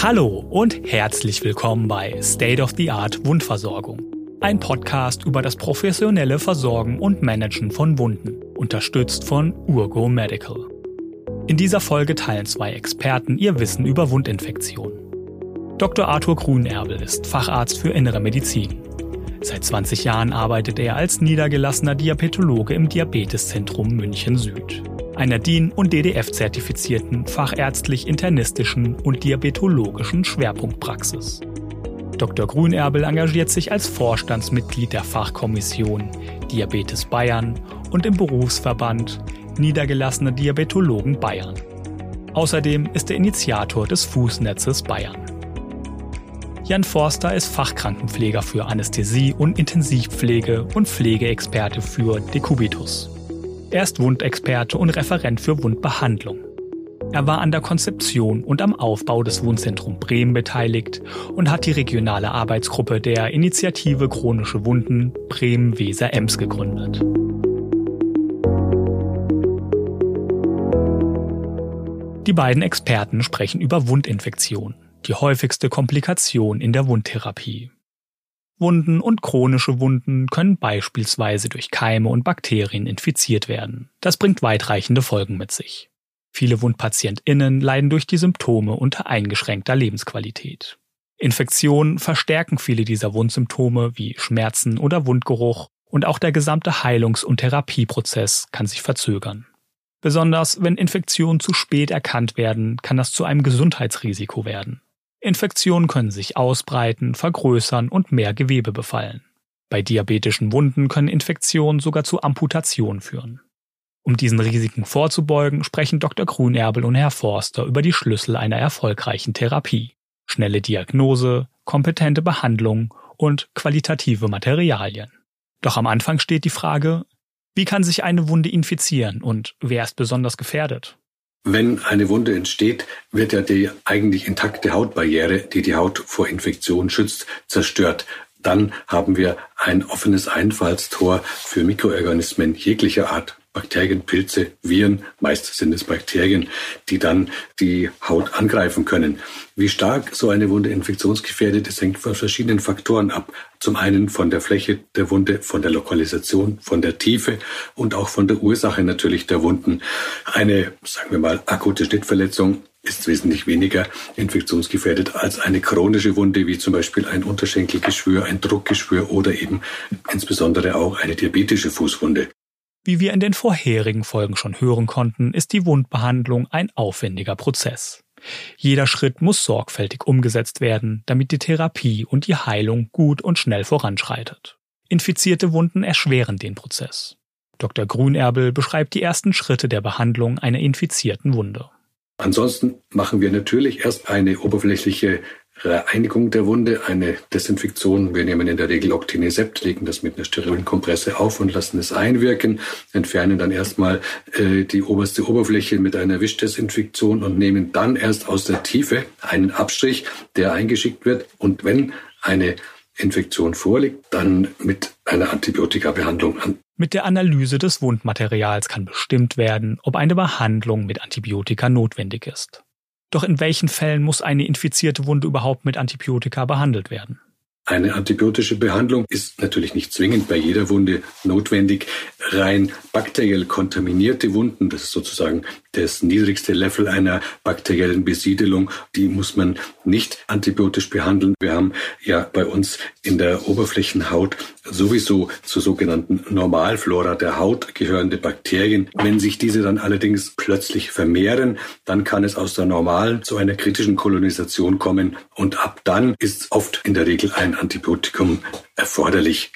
Hallo und herzlich willkommen bei State of the Art Wundversorgung. Ein Podcast über das professionelle Versorgen und Managen von Wunden, unterstützt von Urgo Medical. In dieser Folge teilen zwei Experten ihr Wissen über Wundinfektionen. Dr. Arthur Grunerbel ist Facharzt für Innere Medizin. Seit 20 Jahren arbeitet er als niedergelassener Diabetologe im Diabeteszentrum München Süd einer DIN- und DDF-zertifizierten fachärztlich-internistischen und diabetologischen Schwerpunktpraxis. Dr. Grünerbel engagiert sich als Vorstandsmitglied der Fachkommission Diabetes Bayern und im Berufsverband Niedergelassene Diabetologen Bayern. Außerdem ist er Initiator des Fußnetzes Bayern. Jan Forster ist Fachkrankenpfleger für Anästhesie und Intensivpflege und Pflegeexperte für Dekubitus. Er ist Wundexperte und Referent für Wundbehandlung. Er war an der Konzeption und am Aufbau des Wundzentrum Bremen beteiligt und hat die regionale Arbeitsgruppe der Initiative Chronische Wunden Bremen-Weser-Ems gegründet. Die beiden Experten sprechen über Wundinfektion, die häufigste Komplikation in der Wundtherapie. Wunden und chronische Wunden können beispielsweise durch Keime und Bakterien infiziert werden. Das bringt weitreichende Folgen mit sich. Viele WundpatientInnen leiden durch die Symptome unter eingeschränkter Lebensqualität. Infektionen verstärken viele dieser Wundsymptome wie Schmerzen oder Wundgeruch und auch der gesamte Heilungs- und Therapieprozess kann sich verzögern. Besonders wenn Infektionen zu spät erkannt werden, kann das zu einem Gesundheitsrisiko werden. Infektionen können sich ausbreiten, vergrößern und mehr Gewebe befallen. Bei diabetischen Wunden können Infektionen sogar zu Amputationen führen. Um diesen Risiken vorzubeugen, sprechen Dr. Grünerbel und Herr Forster über die Schlüssel einer erfolgreichen Therapie. Schnelle Diagnose, kompetente Behandlung und qualitative Materialien. Doch am Anfang steht die Frage, wie kann sich eine Wunde infizieren und wer ist besonders gefährdet? Wenn eine Wunde entsteht, wird ja die eigentlich intakte Hautbarriere, die die Haut vor Infektion schützt, zerstört. Dann haben wir ein offenes Einfallstor für Mikroorganismen jeglicher Art. Bakterien, Pilze, Viren, meist sind es Bakterien, die dann die Haut angreifen können. Wie stark so eine Wunde infektionsgefährdet ist, hängt von verschiedenen Faktoren ab. Zum einen von der Fläche der Wunde, von der Lokalisation, von der Tiefe und auch von der Ursache natürlich der Wunden. Eine, sagen wir mal, akute Schnittverletzung ist wesentlich weniger infektionsgefährdet als eine chronische Wunde, wie zum Beispiel ein Unterschenkelgeschwür, ein Druckgeschwür oder eben insbesondere auch eine diabetische Fußwunde. Wie wir in den vorherigen Folgen schon hören konnten, ist die Wundbehandlung ein aufwendiger Prozess. Jeder Schritt muss sorgfältig umgesetzt werden, damit die Therapie und die Heilung gut und schnell voranschreitet. Infizierte Wunden erschweren den Prozess. Dr. Grünerbel beschreibt die ersten Schritte der Behandlung einer infizierten Wunde. Ansonsten machen wir natürlich erst eine oberflächliche Reinigung der Wunde, eine Desinfektion. Wir nehmen in der Regel Octinesept, legen das mit einer sterilen Kompresse auf und lassen es einwirken, entfernen dann erstmal äh, die oberste Oberfläche mit einer Wischdesinfektion und nehmen dann erst aus der Tiefe einen Abstrich, der eingeschickt wird. Und wenn eine Infektion vorliegt, dann mit einer Antibiotikabehandlung an. Mit der Analyse des Wundmaterials kann bestimmt werden, ob eine Behandlung mit Antibiotika notwendig ist. Doch in welchen Fällen muss eine infizierte Wunde überhaupt mit Antibiotika behandelt werden? Eine antibiotische Behandlung ist natürlich nicht zwingend bei jeder Wunde notwendig. Rein bakteriell kontaminierte Wunden, das ist sozusagen das niedrigste Level einer bakteriellen Besiedelung, die muss man nicht antibiotisch behandeln. Wir haben ja bei uns in der Oberflächenhaut sowieso zur sogenannten Normalflora der Haut gehörende Bakterien. Wenn sich diese dann allerdings plötzlich vermehren, dann kann es aus der normalen zu einer kritischen Kolonisation kommen und ab dann ist oft in der Regel ein Antibiotikum erforderlich.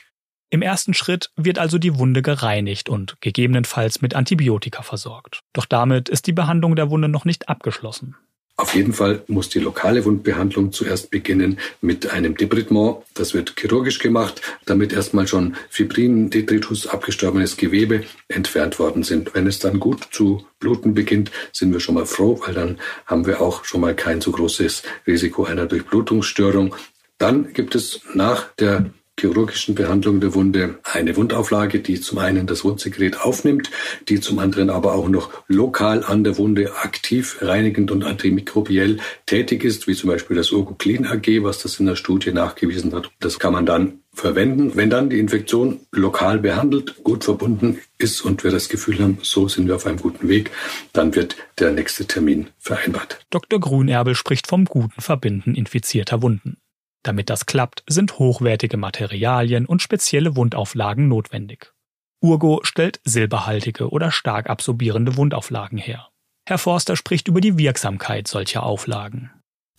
Im ersten Schritt wird also die Wunde gereinigt und gegebenenfalls mit Antibiotika versorgt. Doch damit ist die Behandlung der Wunde noch nicht abgeschlossen. Auf jeden Fall muss die lokale Wundbehandlung zuerst beginnen mit einem Debridement. Das wird chirurgisch gemacht, damit erstmal schon Fibrin, Detritus, abgestorbenes Gewebe entfernt worden sind. Wenn es dann gut zu bluten beginnt, sind wir schon mal froh, weil dann haben wir auch schon mal kein so großes Risiko einer Durchblutungsstörung. Dann gibt es nach der chirurgischen Behandlung der Wunde eine Wundauflage, die zum einen das Wundsekret aufnimmt, die zum anderen aber auch noch lokal an der Wunde aktiv reinigend und antimikrobiell tätig ist, wie zum Beispiel das Urguclin AG, was das in der Studie nachgewiesen hat. Das kann man dann verwenden. Wenn dann die Infektion lokal behandelt, gut verbunden ist und wir das Gefühl haben, so sind wir auf einem guten Weg, dann wird der nächste Termin vereinbart. Dr. Grünerbel spricht vom guten Verbinden infizierter Wunden. Damit das klappt, sind hochwertige Materialien und spezielle Wundauflagen notwendig. Urgo stellt silberhaltige oder stark absorbierende Wundauflagen her. Herr Forster spricht über die Wirksamkeit solcher Auflagen.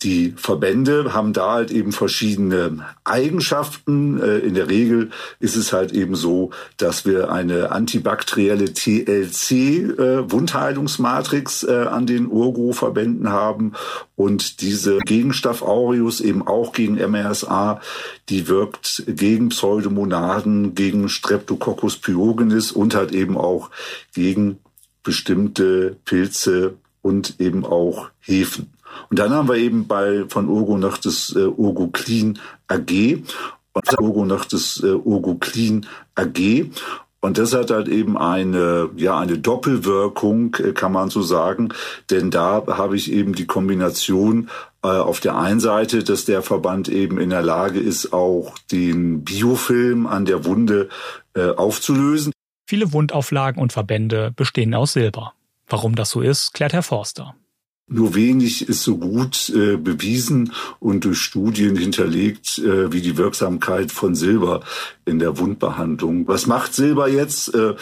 Die Verbände haben da halt eben verschiedene Eigenschaften. Äh, in der Regel ist es halt eben so, dass wir eine antibakterielle TLC-Wundheilungsmatrix äh, äh, an den Urgo-Verbänden haben und diese Gegenstoff aureus eben auch gegen MRSA, die wirkt gegen Pseudomonaden, gegen Streptococcus pyogenes und halt eben auch gegen bestimmte Pilze und eben auch Hefen. Und dann haben wir eben bei von Urgo noch das äh, Urgo Clean AG und Urgo noch das äh, Urgo Clean AG. Und das hat halt eben eine, ja, eine Doppelwirkung, äh, kann man so sagen. Denn da habe ich eben die Kombination äh, auf der einen Seite, dass der Verband eben in der Lage ist, auch den Biofilm an der Wunde äh, aufzulösen. Viele Wundauflagen und Verbände bestehen aus Silber. Warum das so ist, klärt Herr Forster. Nur wenig ist so gut äh, bewiesen und durch Studien hinterlegt äh, wie die Wirksamkeit von Silber in der Wundbehandlung. Was macht Silber jetzt? Äh,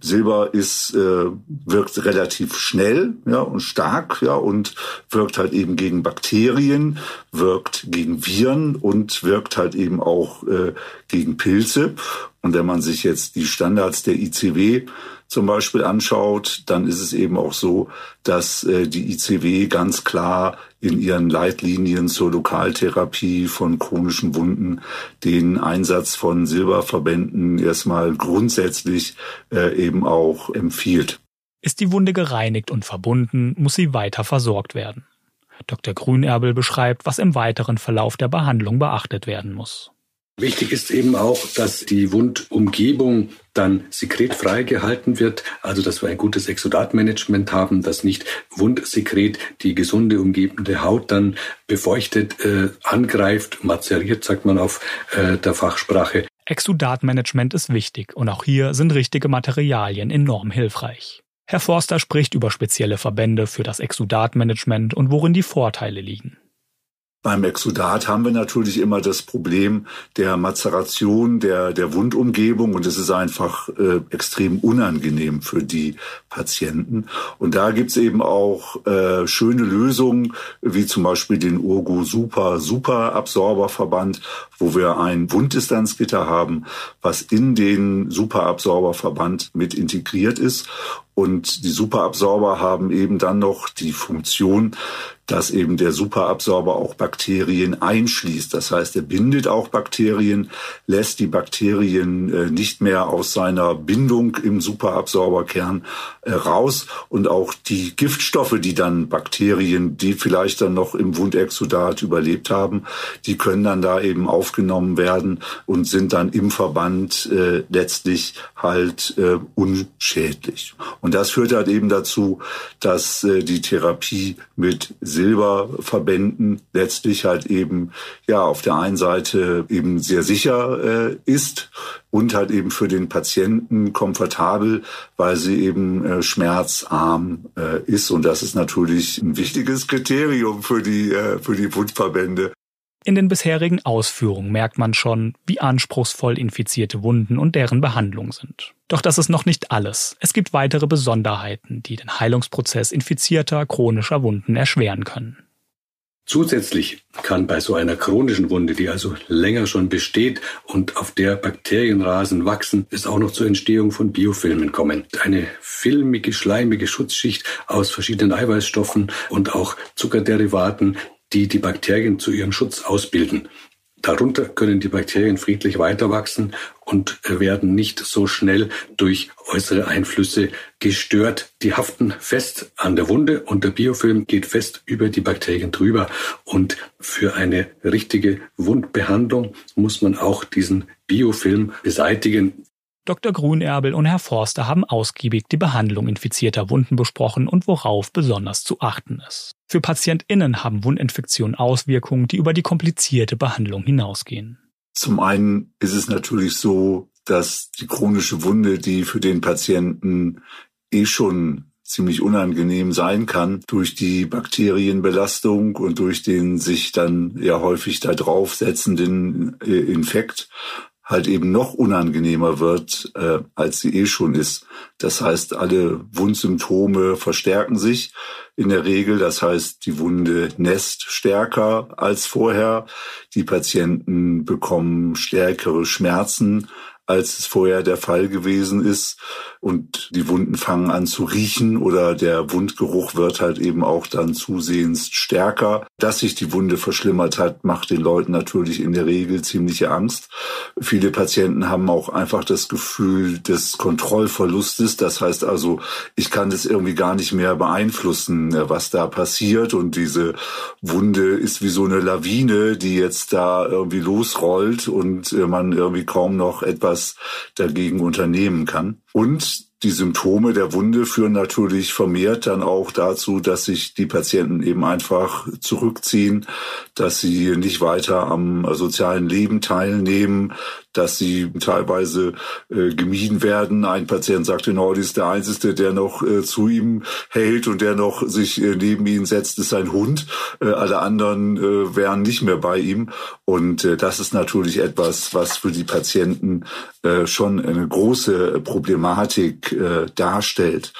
Silber ist äh, wirkt relativ schnell, ja und stark, ja und wirkt halt eben gegen Bakterien, wirkt gegen Viren und wirkt halt eben auch äh, gegen Pilze. Und wenn man sich jetzt die Standards der ICW zum Beispiel anschaut, dann ist es eben auch so, dass äh, die ICW ganz klar in ihren Leitlinien zur Lokaltherapie von chronischen Wunden den Einsatz von Silberverbänden erstmal grundsätzlich äh, eben auch empfiehlt. Ist die Wunde gereinigt und verbunden, muss sie weiter versorgt werden. Dr. Grünerbel beschreibt, was im weiteren Verlauf der Behandlung beachtet werden muss. Wichtig ist eben auch, dass die Wundumgebung dann sekretfrei gehalten wird, also dass wir ein gutes Exudatmanagement haben, dass nicht Wundsekret die gesunde umgebende Haut dann befeuchtet, äh, angreift, mazeriert, sagt man auf äh, der Fachsprache. Exudatmanagement ist wichtig und auch hier sind richtige Materialien enorm hilfreich. Herr Forster spricht über spezielle Verbände für das Exudatmanagement und worin die Vorteile liegen. Beim Exudat haben wir natürlich immer das Problem der Mazeration der, der Wundumgebung und es ist einfach äh, extrem unangenehm für die Patienten. Und da gibt's eben auch äh, schöne Lösungen, wie zum Beispiel den Urgo Super Super Absorberverband, wo wir ein Wunddistanzgitter haben, was in den Superabsorberverband mit integriert ist. Und die Superabsorber haben eben dann noch die Funktion, dass eben der Superabsorber auch Bakterien einschließt. Das heißt, er bindet auch Bakterien, lässt die Bakterien äh, nicht mehr aus seiner Bindung im Superabsorberkern äh, raus und auch die Giftstoffe, die dann Bakterien, die vielleicht dann noch im Wundexudat überlebt haben, die können dann da eben aufgenommen werden und sind dann im Verband äh, letztlich halt unschädlich. Und das führt halt eben dazu, dass die Therapie mit Silberverbänden letztlich halt eben ja auf der einen Seite eben sehr sicher äh, ist und halt eben für den Patienten komfortabel, weil sie eben äh, schmerzarm äh, ist und das ist natürlich ein wichtiges Kriterium für die äh, für die Wundverbände. In den bisherigen Ausführungen merkt man schon, wie anspruchsvoll infizierte Wunden und deren Behandlung sind. Doch das ist noch nicht alles. Es gibt weitere Besonderheiten, die den Heilungsprozess infizierter chronischer Wunden erschweren können. Zusätzlich kann bei so einer chronischen Wunde, die also länger schon besteht und auf der Bakterienrasen wachsen, es auch noch zur Entstehung von Biofilmen kommen. Eine filmige, schleimige Schutzschicht aus verschiedenen Eiweißstoffen und auch Zuckerderivaten, die die Bakterien zu ihrem Schutz ausbilden. Darunter können die Bakterien friedlich weiterwachsen und werden nicht so schnell durch äußere Einflüsse gestört. Die haften fest an der Wunde und der Biofilm geht fest über die Bakterien drüber. Und für eine richtige Wundbehandlung muss man auch diesen Biofilm beseitigen. Dr. Grünerbel und Herr Forster haben ausgiebig die Behandlung infizierter Wunden besprochen und worauf besonders zu achten ist. Für PatientInnen haben Wundinfektionen Auswirkungen, die über die komplizierte Behandlung hinausgehen. Zum einen ist es natürlich so, dass die chronische Wunde, die für den Patienten eh schon ziemlich unangenehm sein kann durch die Bakterienbelastung und durch den sich dann ja häufig da draufsetzenden äh, Infekt halt eben noch unangenehmer wird, äh, als sie eh schon ist. Das heißt, alle Wundsymptome verstärken sich in der Regel. Das heißt, die Wunde nässt stärker als vorher. Die Patienten bekommen stärkere Schmerzen als es vorher der Fall gewesen ist. Und die Wunden fangen an zu riechen oder der Wundgeruch wird halt eben auch dann zusehends stärker. Dass sich die Wunde verschlimmert hat, macht den Leuten natürlich in der Regel ziemliche Angst. Viele Patienten haben auch einfach das Gefühl des Kontrollverlustes. Das heißt also, ich kann das irgendwie gar nicht mehr beeinflussen, was da passiert. Und diese Wunde ist wie so eine Lawine, die jetzt da irgendwie losrollt und man irgendwie kaum noch etwas was dagegen unternehmen kann. Und die Symptome der Wunde führen natürlich vermehrt dann auch dazu, dass sich die Patienten eben einfach zurückziehen, dass sie nicht weiter am sozialen Leben teilnehmen, dass sie teilweise äh, gemieden werden. Ein Patient sagte, Nordi ist der Einzige, der noch äh, zu ihm hält und der noch sich äh, neben ihn setzt, ist sein Hund. Äh, alle anderen äh, wären nicht mehr bei ihm. Und äh, das ist natürlich etwas, was für die Patienten äh, schon eine große Problematik äh, darstellt.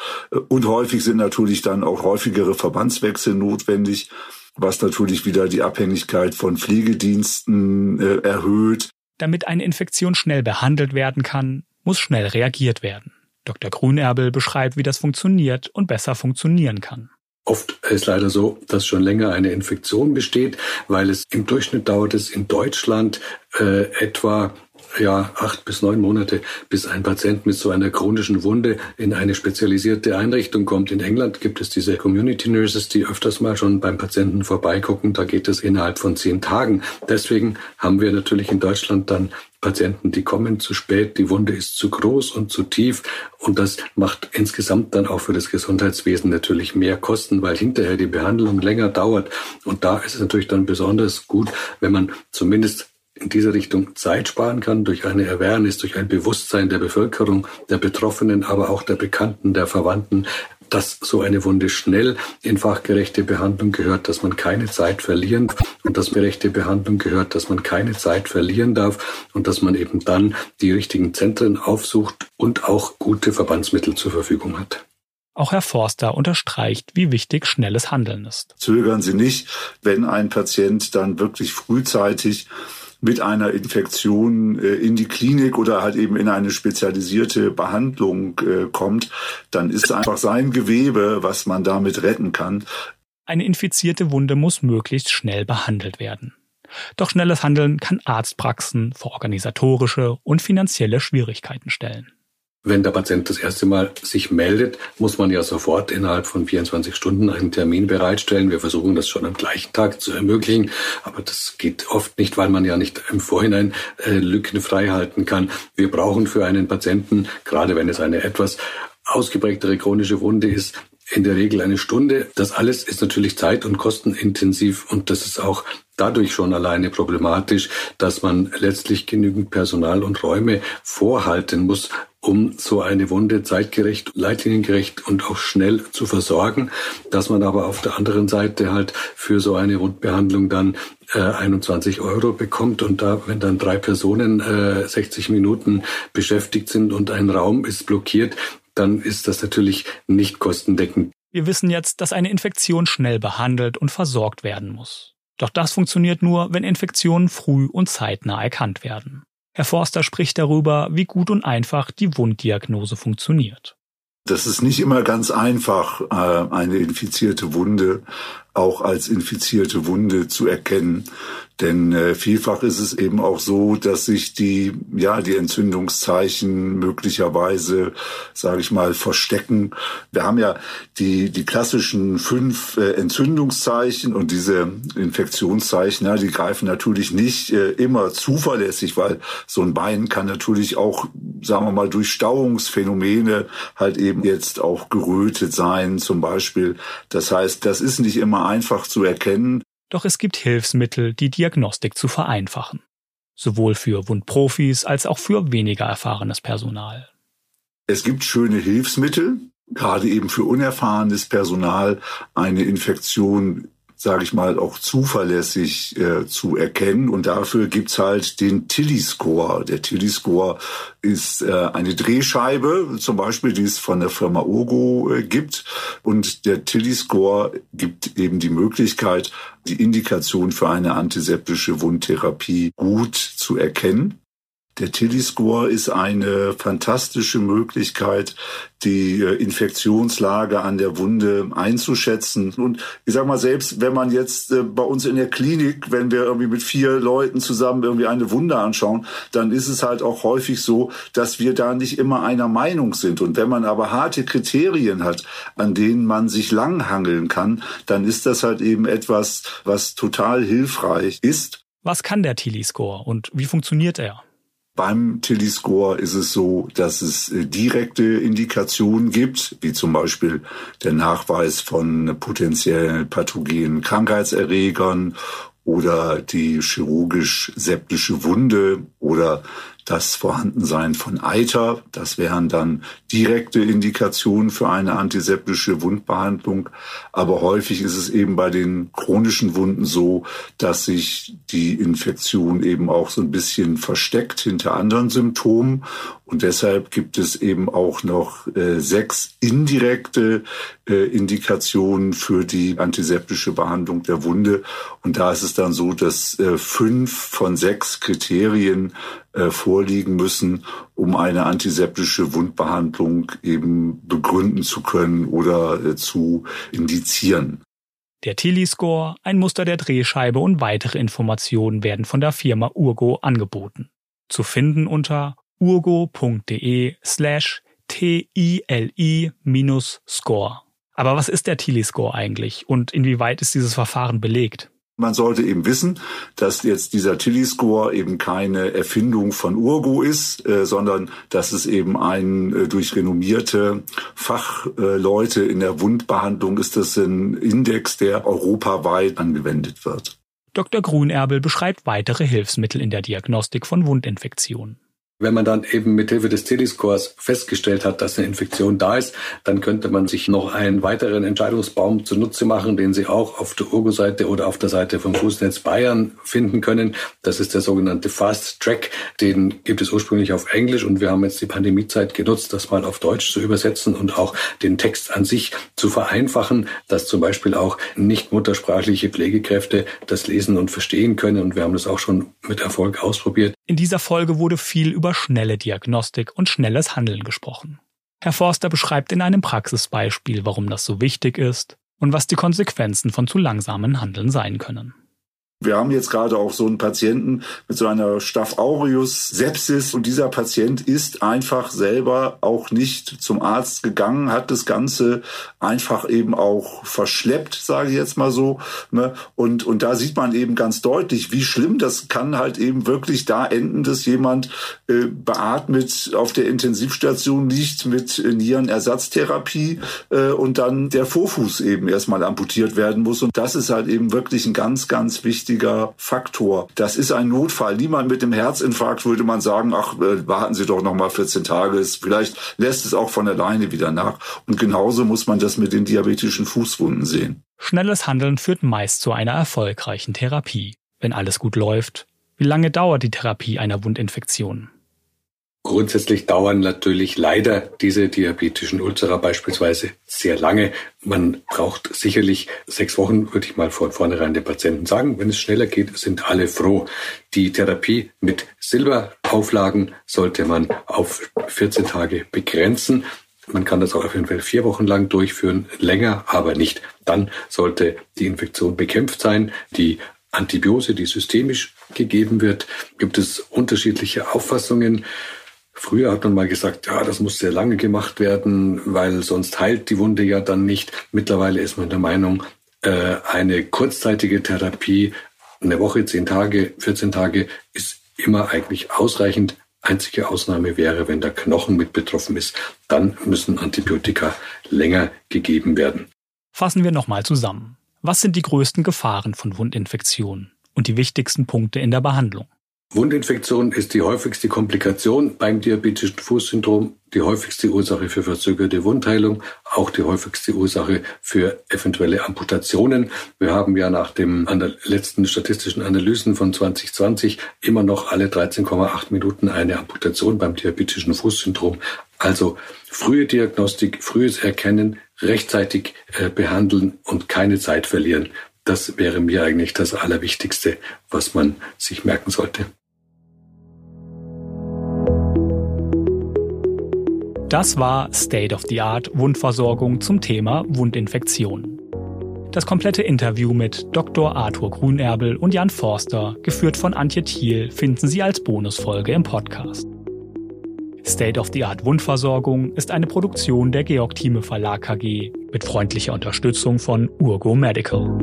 Und häufig sind natürlich dann auch häufigere Verbandswechsel notwendig was natürlich wieder die Abhängigkeit von Pflegediensten äh, erhöht. Damit eine Infektion schnell behandelt werden kann, muss schnell reagiert werden. Dr. Grünerbel beschreibt, wie das funktioniert und besser funktionieren kann. Oft ist leider so, dass schon länger eine Infektion besteht, weil es im Durchschnitt dauert es in Deutschland äh, etwa ja, acht bis neun Monate, bis ein Patient mit so einer chronischen Wunde in eine spezialisierte Einrichtung kommt. In England gibt es diese Community Nurses, die öfters mal schon beim Patienten vorbeigucken. Da geht es innerhalb von zehn Tagen. Deswegen haben wir natürlich in Deutschland dann Patienten, die kommen zu spät, die Wunde ist zu groß und zu tief und das macht insgesamt dann auch für das Gesundheitswesen natürlich mehr Kosten, weil hinterher die Behandlung länger dauert und da ist es natürlich dann besonders gut, wenn man zumindest in dieser Richtung Zeit sparen kann durch eine Awareness, durch ein Bewusstsein der Bevölkerung, der Betroffenen, aber auch der Bekannten, der Verwandten, dass so eine Wunde schnell in fachgerechte Behandlung gehört, dass man keine Zeit verlieren und dass gerechte Behandlung gehört, dass man keine Zeit verlieren darf und dass man eben dann die richtigen Zentren aufsucht und auch gute Verbandsmittel zur Verfügung hat. Auch Herr Forster unterstreicht, wie wichtig schnelles Handeln ist. Zögern Sie nicht, wenn ein Patient dann wirklich frühzeitig mit einer Infektion äh, in die Klinik oder halt eben in eine spezialisierte Behandlung äh, kommt, dann ist einfach sein Gewebe, was man damit retten kann. Eine infizierte Wunde muss möglichst schnell behandelt werden. Doch schnelles Handeln kann Arztpraxen vor organisatorische und finanzielle Schwierigkeiten stellen. Wenn der Patient das erste Mal sich meldet, muss man ja sofort innerhalb von 24 Stunden einen Termin bereitstellen. Wir versuchen das schon am gleichen Tag zu ermöglichen, aber das geht oft nicht, weil man ja nicht im Vorhinein äh, Lücken frei halten kann. Wir brauchen für einen Patienten, gerade wenn es eine etwas ausgeprägtere chronische Wunde ist, in der Regel eine Stunde. Das alles ist natürlich zeit- und kostenintensiv und das ist auch dadurch schon alleine problematisch, dass man letztlich genügend Personal und Räume vorhalten muss, um so eine Wunde zeitgerecht, leitliniengerecht und auch schnell zu versorgen, dass man aber auf der anderen Seite halt für so eine Wundbehandlung dann äh, 21 Euro bekommt und da, wenn dann drei Personen äh, 60 Minuten beschäftigt sind und ein Raum ist blockiert, dann ist das natürlich nicht kostendeckend. Wir wissen jetzt, dass eine Infektion schnell behandelt und versorgt werden muss. Doch das funktioniert nur, wenn Infektionen früh und zeitnah erkannt werden. Herr Forster spricht darüber, wie gut und einfach die Wunddiagnose funktioniert. Das ist nicht immer ganz einfach, äh, eine infizierte Wunde auch als infizierte Wunde zu erkennen. Denn äh, vielfach ist es eben auch so, dass sich die, ja, die Entzündungszeichen möglicherweise, sage ich mal, verstecken. Wir haben ja die, die klassischen fünf äh, Entzündungszeichen und diese Infektionszeichen, ja, die greifen natürlich nicht äh, immer zuverlässig, weil so ein Bein kann natürlich auch, sagen wir mal, durch Stauungsphänomene halt eben jetzt auch gerötet sein, zum Beispiel. Das heißt, das ist nicht immer einfach zu erkennen. Doch es gibt Hilfsmittel, die Diagnostik zu vereinfachen. Sowohl für Wundprofis als auch für weniger erfahrenes Personal. Es gibt schöne Hilfsmittel, gerade eben für unerfahrenes Personal eine Infektion sage ich mal, auch zuverlässig äh, zu erkennen. Und dafür gibt's halt den Tilly-Score. Der Tilly-Score ist äh, eine Drehscheibe, zum Beispiel, die es von der Firma Urgo äh, gibt. Und der Tilly-Score gibt eben die Möglichkeit, die Indikation für eine antiseptische Wundtherapie gut zu erkennen. Der Tilly-Score ist eine fantastische Möglichkeit, die äh, Infektionslage an der Wunde einzuschätzen. Und ich sag mal, selbst wenn man jetzt äh, bei uns in der Klinik, wenn wir irgendwie mit vier Leuten zusammen irgendwie eine Wunde anschauen, dann ist es halt auch häufig so, dass wir da nicht immer einer Meinung sind. Und wenn man aber harte Kriterien hat, an denen man sich langhangeln kann, dann ist das halt eben etwas, was total hilfreich ist. Was kann der Tilly-Score und wie funktioniert er? Beim Tilly-Score ist es so, dass es äh, direkte Indikationen gibt, wie zum Beispiel der Nachweis von potenziell pathogenen Krankheitserregern oder die chirurgisch-septische Wunde oder das Vorhandensein von Eiter. Das wären dann direkte Indikationen für eine antiseptische Wundbehandlung. Aber häufig ist es eben bei den chronischen Wunden so, dass sich die Infektion eben auch so ein bisschen versteckt hinter anderen Symptomen. Und deshalb gibt es eben auch noch äh, sechs indirekte äh, Indikationen für die antiseptische Behandlung der Wunde. Und da ist es dann so, dass äh, fünf von sechs Kriterien vorliegen müssen, um eine antiseptische Wundbehandlung eben begründen zu können oder äh, zu indizieren. Der Tilly-Score, ein Muster der Drehscheibe und weitere Informationen werden von der Firma Urgo angeboten. Zu finden unter urgo.de slash TILI-Score. Aber was ist der Tilly-Score eigentlich und inwieweit ist dieses Verfahren belegt? Man sollte eben wissen, dass jetzt dieser Tilly-Score eben keine Erfindung von Urgo ist, äh, sondern dass es eben ein äh, durch renommierte Fachleute in der Wundbehandlung ist das ein Index, der europaweit angewendet wird. Dr. Grunerbel beschreibt weitere Hilfsmittel in der Diagnostik von Wundinfektionen. Wenn man dann eben mit Hilfe des Telescores festgestellt hat, dass eine Infektion da ist, dann könnte man sich noch einen weiteren Entscheidungsbaum zunutze machen, den Sie auch auf der Urgo-Seite oder auf der Seite vom Fußnetz Bayern finden können. Das ist der sogenannte Fast Track. Den gibt es ursprünglich auf Englisch und wir haben jetzt die Pandemiezeit genutzt, das mal auf Deutsch zu übersetzen und auch den Text an sich zu vereinfachen, dass zum Beispiel auch nicht muttersprachliche Pflegekräfte das lesen und verstehen können. Und wir haben das auch schon mit Erfolg ausprobiert. In dieser Folge wurde viel über schnelle Diagnostik und schnelles Handeln gesprochen. Herr Forster beschreibt in einem Praxisbeispiel, warum das so wichtig ist und was die Konsequenzen von zu langsamen Handeln sein können. Wir haben jetzt gerade auch so einen Patienten mit so einer Staph aureus Sepsis und dieser Patient ist einfach selber auch nicht zum Arzt gegangen, hat das Ganze einfach eben auch verschleppt, sage ich jetzt mal so. Ne? Und, und da sieht man eben ganz deutlich, wie schlimm das kann halt eben wirklich da enden, dass jemand äh, beatmet auf der Intensivstation liegt mit Nierenersatztherapie äh, und dann der Vorfuß eben erstmal amputiert werden muss. Und das ist halt eben wirklich ein ganz, ganz wichtiger wichtiger Faktor. Das ist ein Notfall. Niemand mit dem Herzinfarkt würde man sagen, ach, äh, warten Sie doch noch mal 14 Tage. Vielleicht lässt es auch von alleine wieder nach. Und genauso muss man das mit den diabetischen Fußwunden sehen. Schnelles Handeln führt meist zu einer erfolgreichen Therapie. Wenn alles gut läuft, wie lange dauert die Therapie einer Wundinfektion? Grundsätzlich dauern natürlich leider diese diabetischen Ulzera beispielsweise sehr lange. Man braucht sicherlich sechs Wochen, würde ich mal von vornherein den Patienten sagen. Wenn es schneller geht, sind alle froh. Die Therapie mit Silberauflagen sollte man auf 14 Tage begrenzen. Man kann das auch auf jeden Fall vier Wochen lang durchführen, länger aber nicht. Dann sollte die Infektion bekämpft sein. Die Antibiose, die systemisch gegeben wird, gibt es unterschiedliche Auffassungen. Früher hat man mal gesagt, ja, das muss sehr lange gemacht werden, weil sonst heilt die Wunde ja dann nicht. Mittlerweile ist man der Meinung, äh, eine kurzzeitige Therapie, eine Woche, zehn Tage, 14 Tage, ist immer eigentlich ausreichend. Einzige Ausnahme wäre, wenn der Knochen mit betroffen ist. Dann müssen Antibiotika länger gegeben werden. Fassen wir nochmal zusammen. Was sind die größten Gefahren von Wundinfektionen und die wichtigsten Punkte in der Behandlung? Wundinfektion ist die häufigste Komplikation beim diabetischen Fußsyndrom, die häufigste Ursache für verzögerte Wundheilung, auch die häufigste Ursache für eventuelle Amputationen. Wir haben ja nach den letzten statistischen Analysen von 2020 immer noch alle 13,8 Minuten eine Amputation beim diabetischen Fußsyndrom. Also frühe Diagnostik, frühes Erkennen, rechtzeitig äh, behandeln und keine Zeit verlieren. Das wäre mir eigentlich das Allerwichtigste, was man sich merken sollte. Das war State of the Art Wundversorgung zum Thema Wundinfektionen. Das komplette Interview mit Dr. Arthur Grünerbel und Jan Forster, geführt von Antje Thiel, finden Sie als Bonusfolge im Podcast. State of the Art Wundversorgung ist eine Produktion der Georg Thieme Verlag KG mit freundlicher Unterstützung von Urgo Medical.